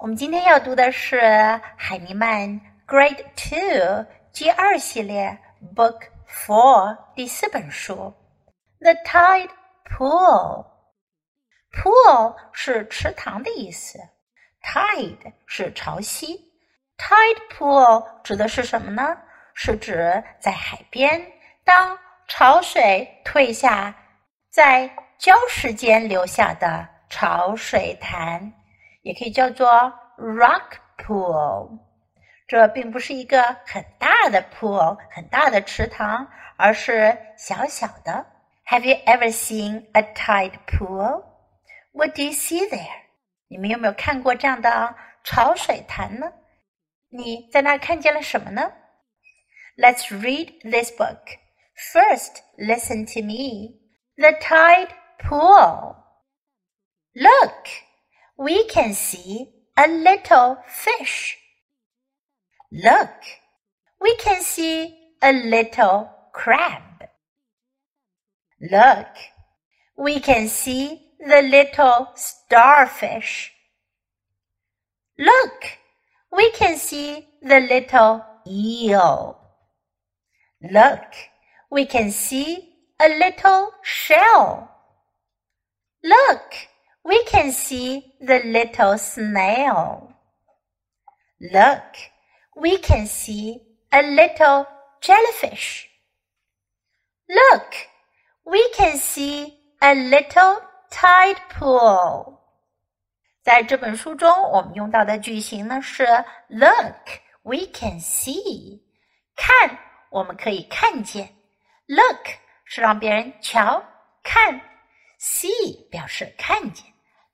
我们今天要读的是海尼曼 Grade Two 第二系列 Book Four 第四本书《The Tide Pool》。Pool 是池塘的意思，Tide 是潮汐。Tide Pool 指的是什么呢？是指在海边，当潮水退下，在礁石间留下的潮水潭，也可以叫做 rock pool。这并不是一个很大的 pool，很大的池塘，而是小小的。Have you ever seen a tide pool? What do you see there? 你们有没有看过这样的潮水潭呢？你在那儿看见了什么呢？Let's read this book. First, listen to me. The tide pool. Look, we can see a little fish. Look, we can see a little crab. Look, we can see the little starfish. Look, we can see the little eel. Look, we can see a little shell. Look, can see the little snail. Look, we can see a little jellyfish. Look, we can see a little tide pool. 在这本书中，我们用到的句型呢是 Look, we can see，看，我们可以看见。Look 是让别人瞧看，see 表示看见。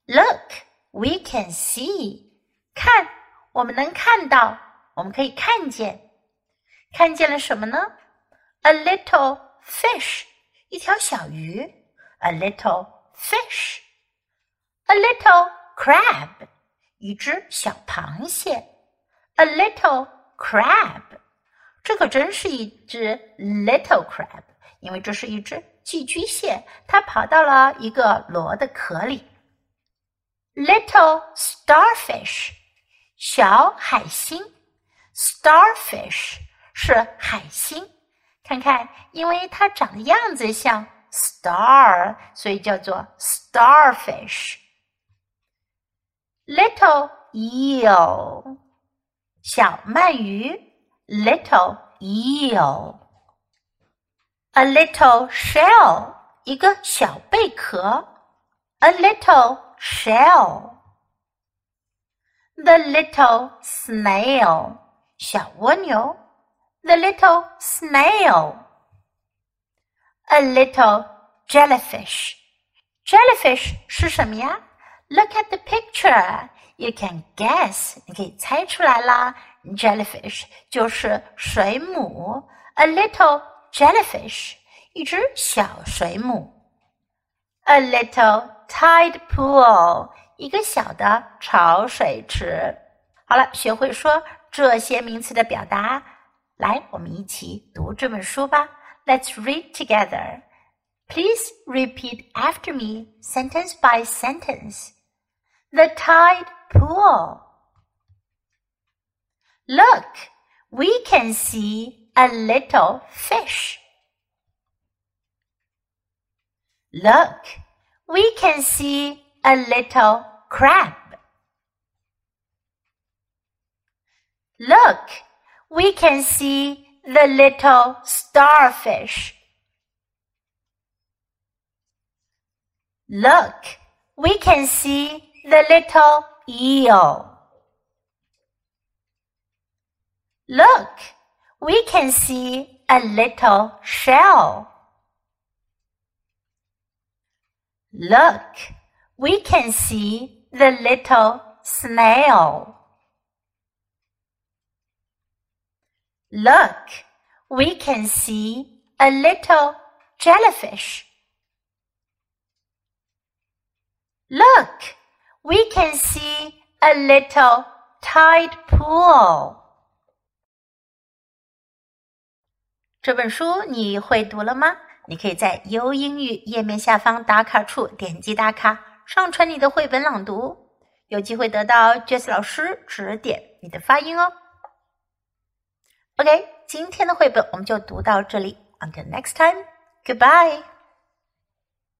Look, we can see，看，我们能看到，我们可以看见。看见了什么呢？A little fish，一条小鱼。A little fish，a little crab，一只小螃蟹。A little crab，这可真是一只 little crab，因为这是一只寄居蟹，它跑到了一个螺的壳里。 Little starfish，小海星。Starfish 是海星，看看，因为它长的样子像 star，所以叫做 starfish。Little eel，小鳗鱼。Little eel。A little shell，一个小贝壳。A little shell. The little snail，小蜗牛。The little snail. A little jellyfish. Jellyfish 是什么呀？Look at the picture. You can guess. 你可以猜出来啦。Jellyfish 就是水母。A little jellyfish，一只小水母。 A little tide pool，一个小的潮水池。好了，学会说这些名词的表达。来，我们一起读这本书吧。Let's read together. Please repeat after me, sentence by sentence. The tide pool. Look, we can see a little fish. Look, we can see a little crab. Look, we can see the little starfish. Look, we can see the little eel. Look, we can see a little shell. Look, we can see the little snail. Look, we can see a little jellyfish. Look, we can see a little tide pool. 这本书你会读了吗？ 你可以在优英语页面下方打卡处点击打卡，上传你的绘本朗读。有机会得到 Jess 老师指点你的发音哦。OK，今天的绘本我们就读到这里。Until next time, goodbye.